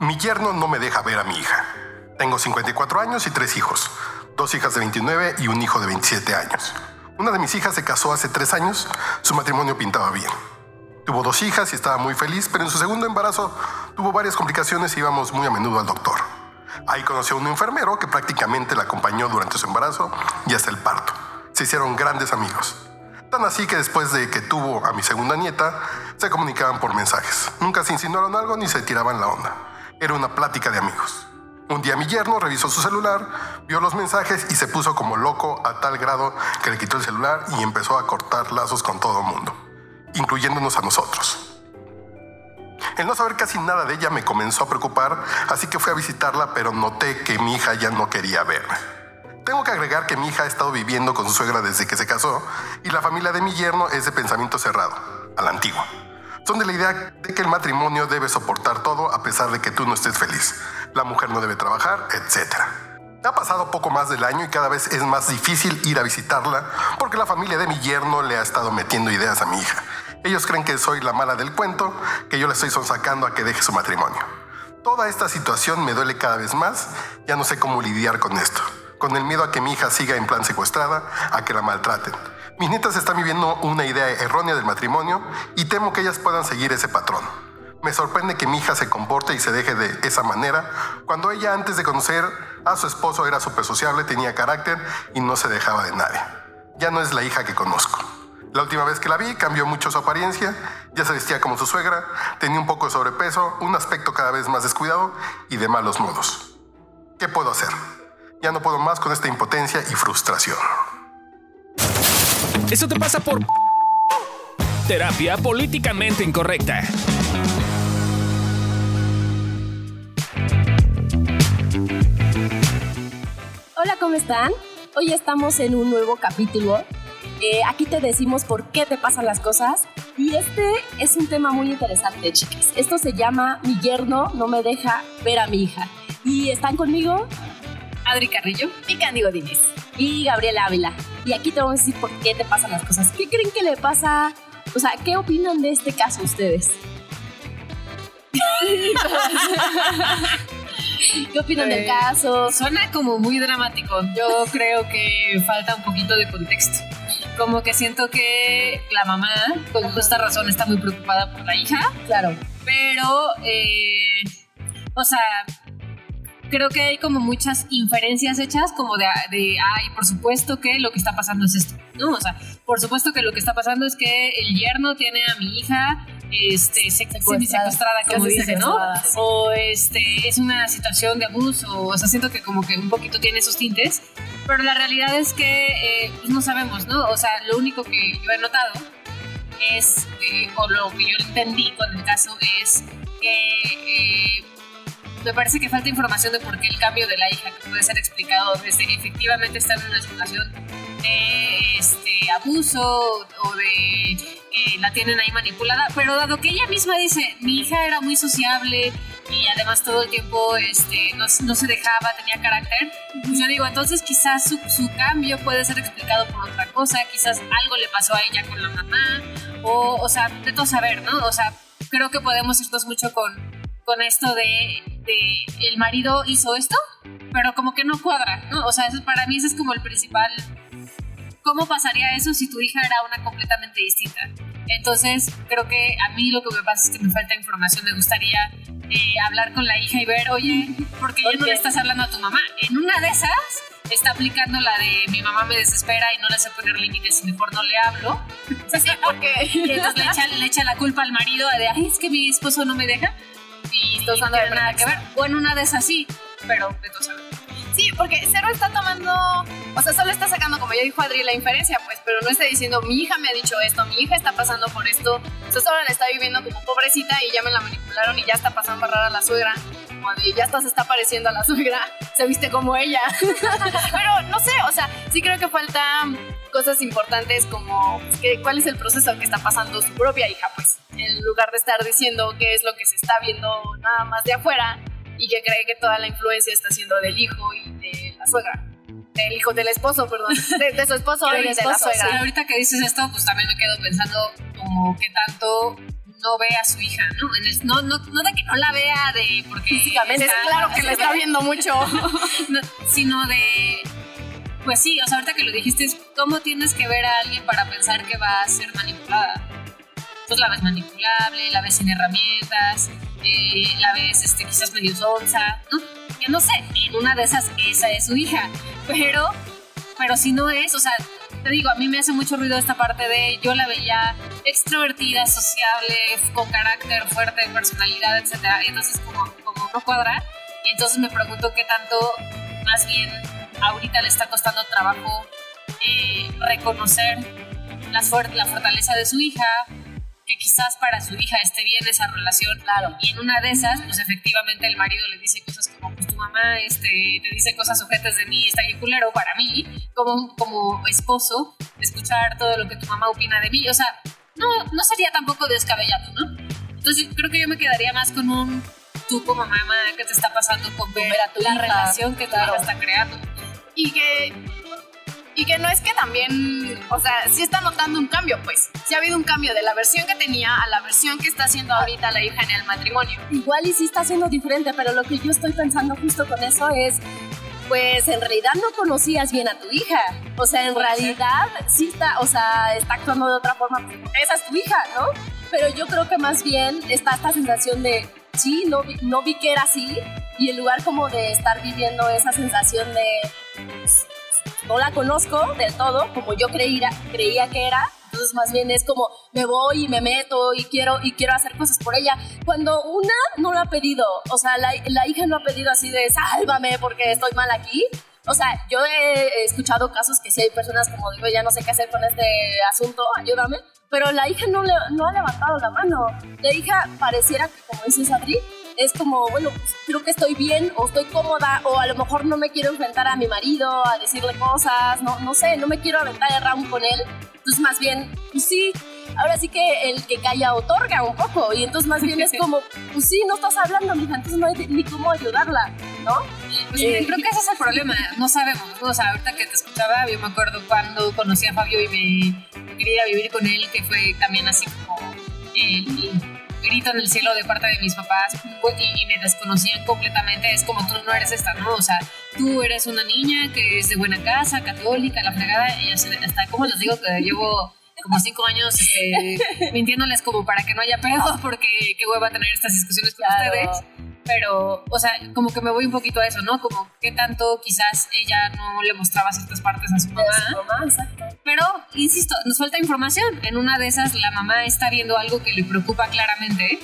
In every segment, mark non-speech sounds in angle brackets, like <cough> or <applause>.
Mi yerno no me deja ver a mi hija. Tengo 54 años y tres hijos, dos hijas de 29 y un hijo de 27 años. Una de mis hijas se casó hace tres años, su matrimonio pintaba bien. Tuvo dos hijas y estaba muy feliz, pero en su segundo embarazo tuvo varias complicaciones y íbamos muy a menudo al doctor. Ahí conoció a un enfermero que prácticamente la acompañó durante su embarazo y hasta el parto. Se hicieron grandes amigos. Tan así que después de que tuvo a mi segunda nieta, se comunicaban por mensajes. Nunca se insinuaron algo ni se tiraban la onda. Era una plática de amigos. Un día mi yerno revisó su celular, vio los mensajes y se puso como loco a tal grado que le quitó el celular y empezó a cortar lazos con todo el mundo, incluyéndonos a nosotros. El no saber casi nada de ella me comenzó a preocupar, así que fui a visitarla, pero noté que mi hija ya no quería verme. Tengo que agregar que mi hija ha estado viviendo con su suegra desde que se casó y la familia de mi yerno es de pensamiento cerrado, a la antigua. Son de la idea de que el matrimonio debe soportar todo a pesar de que tú no estés feliz. La mujer no debe trabajar, etc. Ha pasado poco más del año y cada vez es más difícil ir a visitarla porque la familia de mi yerno le ha estado metiendo ideas a mi hija. Ellos creen que soy la mala del cuento, que yo le estoy sonsacando a que deje su matrimonio. Toda esta situación me duele cada vez más, ya no sé cómo lidiar con esto, con el miedo a que mi hija siga en plan secuestrada, a que la maltraten. Mis nietas están viviendo una idea errónea del matrimonio y temo que ellas puedan seguir ese patrón. Me sorprende que mi hija se comporte y se deje de esa manera cuando ella antes de conocer a su esposo era súper sociable, tenía carácter y no se dejaba de nadie. Ya no es la hija que conozco. La última vez que la vi cambió mucho su apariencia, ya se vestía como su suegra, tenía un poco de sobrepeso, un aspecto cada vez más descuidado y de malos modos. ¿Qué puedo hacer? Ya no puedo más con esta impotencia y frustración. Eso te pasa por terapia políticamente incorrecta. Hola, ¿cómo están? Hoy estamos en un nuevo capítulo eh, aquí te decimos por qué te pasan las cosas. Y este es un tema muy interesante, chicas. Esto se llama Mi yerno no me deja ver a mi hija. Y están conmigo Adri Carrillo y Candy Godínez y Gabriela Ávila. Y aquí te vamos a decir por qué te pasan las cosas. ¿Qué creen que le pasa? O sea, ¿qué opinan de este caso ustedes? ¿Qué opinan del eh, caso? Suena como muy dramático. Yo creo que falta un poquito de contexto como que siento que la mamá, con justa razón, está muy preocupada por la hija. Claro. Pero, eh, o sea, creo que hay como muchas inferencias hechas como de, de, ay, por supuesto que lo que está pasando es esto, ¿no? O sea, por supuesto que lo que está pasando es que el yerno tiene a mi hija este, secuestrada, como dice, ¿no? O este, es una situación de abuso, o sea, siento que como que un poquito tiene esos tintes, pero la realidad es que eh, pues no sabemos, ¿no? O sea, lo único que yo he notado es, eh, o lo que yo entendí con el caso es que eh, me parece que falta información de por qué el cambio de la hija, que puede ser explicado desde efectivamente está en una situación de este, abuso o de que la tienen ahí manipulada, pero dado que ella misma dice, mi hija era muy sociable, y además todo el tiempo este, no, no, se dejaba, tenía carácter, pues yo digo, entonces quizás su, su, cambio puede ser explicado por otra cosa, quizás algo le pasó a ella con la mamá, o, o sea, de todo saber, ¿no? O sea, creo que podemos irnos mucho con, con esto de, de, el marido hizo esto, pero como que no cuadra, ¿no? O sea, eso, para mí ese es como el principal ¿cómo pasaría eso si tu hija era una completamente distinta? Entonces, creo que a mí lo que me pasa es que me falta información. Me gustaría eh, hablar con la hija y ver, oye, ¿por qué ya no le estás hablando a tu mamá? En una de esas está aplicando la de mi mamá me desespera y no le sé poner límites y mejor no le hablo. <laughs> Sí, porque entonces le echa, le echa, la culpa al marido de, ay, es que mi esposo no me deja y, no tiene nada que ver. O en una de esas sí, pero de todos Sí, porque Cero está tomando, o sea, solo está sacando, como ya dijo Adri, la inferencia, pues, pero no está diciendo, mi hija me ha dicho esto, mi hija está pasando por esto, o sea, solo la está viviendo como pobrecita y ya me la manipularon y ya está pasando a rara la suegra, como de, ya está, se está pareciendo a la suegra, <laughs> se viste como ella. <laughs> pero no sé, o sea, sí creo que falta cosas importantes como que, cuál es el proceso que está pasando su propia hija, pues, en lugar de estar diciendo qué es lo que se está viendo nada más de afuera y que cree que toda la influencia está siendo del hijo y de la suegra. Del hijo, del esposo, perdón. <laughs> De, su esposo y de la suegra. ahorita que dices esto, pues también me quedo pensando como que tanto no ve a su hija, ¿no? En el- no, no, no de que no la vea de porque Físicamente, está- Claro que lo está viendo mucho. <laughs> no, sino de pues sí, o sea, ahorita que lo dijiste es cómo tienes que ver a alguien para pensar que va a ser manipulada. Pues la ves manipulable, la ves sin herramientas, eh, la ves este, quizás medio sonsa, ¿no? Que no sé, en una de esas esa es su hija, pero, pero si no es, o sea, te digo, a mí me hace mucho ruido esta parte de yo la veía extrovertida, sociable, con carácter fuerte, personalidad, y entonces como, como no cuadra, y entonces me pregunto qué tanto más bien ahorita le está costando trabajo eh, reconocer las fuer- la fortaleza de su hija, que quizás para su hija esté bien esa relación. Claro. Y en una de esas, pues efectivamente el marido le dice cosas mamá este, te dice cosas sujetas de mí, está bien culero para mí, como, como esposo, escuchar todo lo que tu mamá opina de mí. O sea, no, no sería tampoco descabellado, ¿no? Entonces creo que yo me quedaría más con un tú como mamá que te está pasando con ver a tu la hija, relación que tu claro. hija está creando. y que y que no es que también, o sea, sí está notando un cambio, pues. Sí ha habido un cambio de la versión que tenía a la versión que está haciendo ahorita la hija en el matrimonio. Igual y sí está siendo diferente, pero lo que yo estoy pensando justo con eso es, pues en realidad no conocías bien a tu hija. O sea, en realidad sí está, o sea, está actuando de otra forma. Esa es tu hija, ¿no? Pero yo creo que más bien está esta sensación de, sí, no vi, no vi que era así. Y en lugar como de estar viviendo esa sensación de, pues, no la conozco del todo, como yo creía, creía que era. Entonces más bien es como me voy y me meto y quiero y quiero hacer cosas por ella. Cuando una no lo ha pedido, o sea, la, la hija no ha pedido así de sálvame porque estoy mal aquí. O sea, yo he escuchado casos que sí hay personas como digo, ya no sé qué hacer con este asunto, ayúdame. Pero la hija no, le, no ha levantado la mano. La hija pareciera que, como dices Adri, es como, bueno, pues, creo que estoy bien o estoy cómoda o a lo mejor no me quiero enfrentar a mi marido, a decirle cosas, no, no sé, no me quiero aventar el round con él. Entonces más bien, pues sí, ahora sí que el que calla otorga un poco y entonces más bien es como, <laughs> pues sí, no estás hablando, mija, entonces no hay ni cómo ayudarla, ¿no? Pues Eh, creo que ese es el problema, no sabemos, o sea, ahorita que te escuchaba, yo me acuerdo cuando conocí a Fabio y me quería vivir con él, que fue también así como el grito en el cielo de parte de mis papás y, y me desconocían completamente, es como tú no eres esta, ¿no? O sea, tú eres una niña que es de buena casa, católica, la fregada, y hasta como les digo que llevo como cinco años este, <laughs> mintiéndoles como para que no haya pedo, porque qué hueva tener estas discusiones con Claro. ustedes pero, o sea, como que me voy un poquito a eso, ¿no? Como qué tanto quizás ella no le mostraba ciertas partes a su mamá. su mamá, exacto. Pero, insisto, nos falta información. En una de esas, la mamá está viendo algo que le preocupa claramente.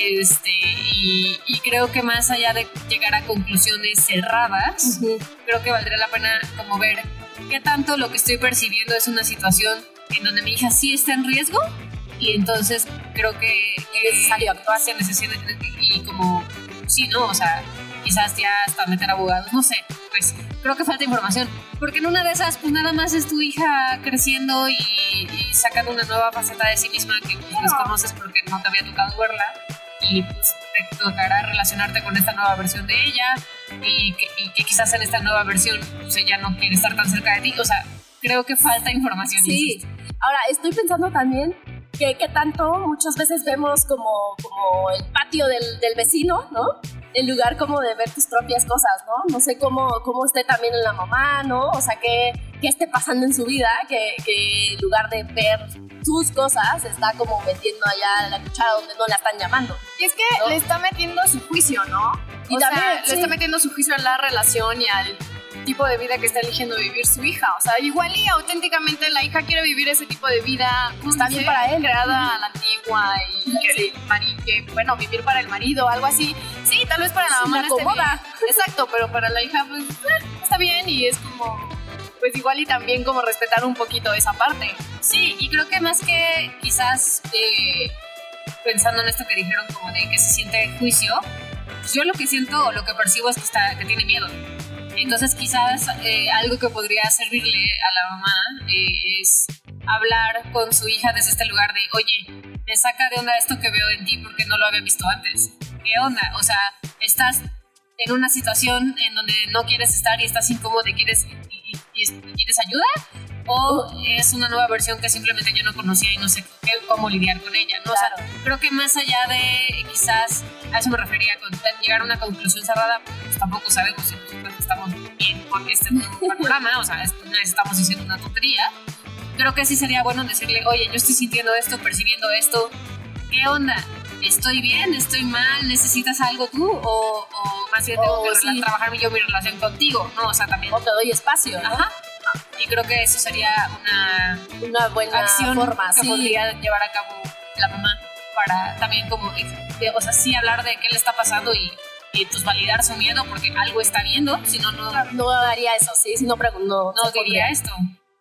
Este, y, y creo que más allá de llegar a conclusiones cerradas, creo que valdría la pena como ver qué tanto lo que estoy percibiendo es una situación en donde mi hija sí está en riesgo y entonces creo que es necesario actuar se necesita y como sí no o sea quizás ya hasta meter abogados no sé pues creo que falta información. Porque en una de esas pues nada más es tu hija creciendo y, y sacando una nueva faceta de sí misma que pues, desconoces porque no te había tocado verla. Y pues te tocará relacionarte con esta nueva versión de ella y que, y que quizás en esta nueva versión pues ella no quiere estar tan cerca de ti. O sea creo que falta información Sí. insisto. Ahora, estoy pensando también que, que tanto muchas veces vemos como, como el patio del, del vecino, ¿no? En lugar como de ver tus propias cosas, ¿no? No sé cómo, cómo esté también en la mamá, ¿no? O sea, qué, qué esté pasando en su vida, que, que en lugar de ver sus cosas, está como metiendo allá la cuchara donde no la están llamando. Y es que ¿No? le está metiendo su juicio, ¿no? Y o también, sea, sí. le está metiendo su juicio a la relación y al tipo de vida que está eligiendo vivir su hija. O sea, igual y auténticamente la hija quiere vivir ese tipo de vida. ¿cómo Está se bien dice? para él. Creada a la antigua y mari- que, bueno, vivir para el marido, algo así. Sí, tal vez para la Sí, mamá le no esté acomoda. bien. Exacto, pero para la hija, pues, eh, está bien y es como, pues igual y también como respetar un poquito esa parte. Sí, y creo que más que quizás eh, pensando en esto que dijeron como de que se siente juicio, pues yo lo que siento o lo que percibo es que, está, que tiene miedo. Entonces quizás eh, algo que podría servirle a la mamá eh, es hablar con su hija desde este lugar de, oye, me saca de onda esto que veo en ti porque no lo había visto antes. ¿Qué onda? O sea, estás en una situación en donde no quieres estar y estás incómodo y quieres, y- y- y quieres ayuda o es una nueva versión que simplemente yo no conocía y no sé qué- cómo lidiar con ella, ¿no? O sea, Claro. creo creo que más allá de quizás, a eso me refería, con llegar a una conclusión cerrada, pues tampoco sabemos si estamos bien con este programa, o sea, estamos diciendo una tontería. Creo que sí sería bueno decirle, oye, yo estoy sintiendo esto, percibiendo esto, ¿qué onda? ¿Estoy bien? ¿Estoy mal? ¿Necesitas algo tú? ¿O, más bien tengo que sí. trabajar yo mi relación contigo? ¿no? O sea, también... O te doy espacio, ¿no? Ajá. Y creo que eso sería una, una buena acción forma, que podría llevar a cabo la mamá para también como, o sea, sí hablar de qué le está pasando y, y pues validar su miedo porque algo está viendo, si no, no... No daría eso, sí, si no, no, no diría esto.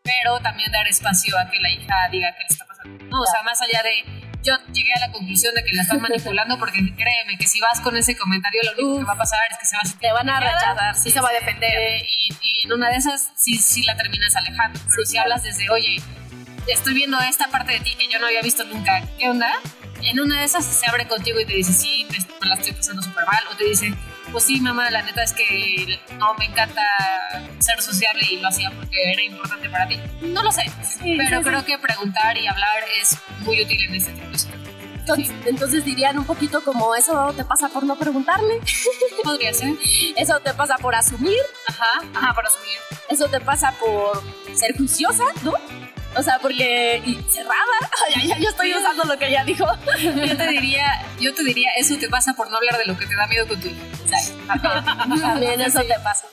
Pero también dar espacio a que la hija diga qué le está pasando. No, o sea, más allá de yo llegué a la conclusión de que la están manipulando porque créeme que si vas con ese comentario lo único que va a pasar es que se va a te van a rechazar, sí, se va a defender y, en una de esas sí, sí la terminas alejando. Pero si hablas desde, oye, estoy viendo esta parte de ti que yo no había visto nunca, ¿qué onda? En una de esas se abre contigo y te dice, sí, me, la estoy pasando súper mal. O te dice, pues sí, mamá, la neta es que no me encanta ser sociable y lo hacía porque era importante para ti. No lo sé, pero creo que preguntar y hablar es muy útil en este tipo de entonces, entonces, dirían un poquito como eso te pasa por no preguntarle. <laughs> Podría ser. Eso te pasa por asumir. Ajá, ajá, por asumir. Eso te pasa por ser juiciosa, ¿no? O sea, porque cerrada. <laughs> ya, ya, yo estoy usando lo que ella dijo. <laughs> Yo te diría, yo te diría, eso te pasa por no hablar de lo que te da miedo con tu hijo. <laughs> También eso te pasa.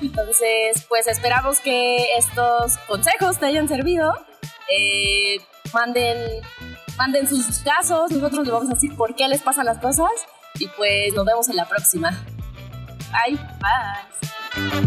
Entonces, pues esperamos que estos consejos te hayan servido. Eh, manden, manden sus casos. Nosotros les vamos a decir por qué les pasan las cosas. Y pues nos vemos en la próxima. Bye. Bye.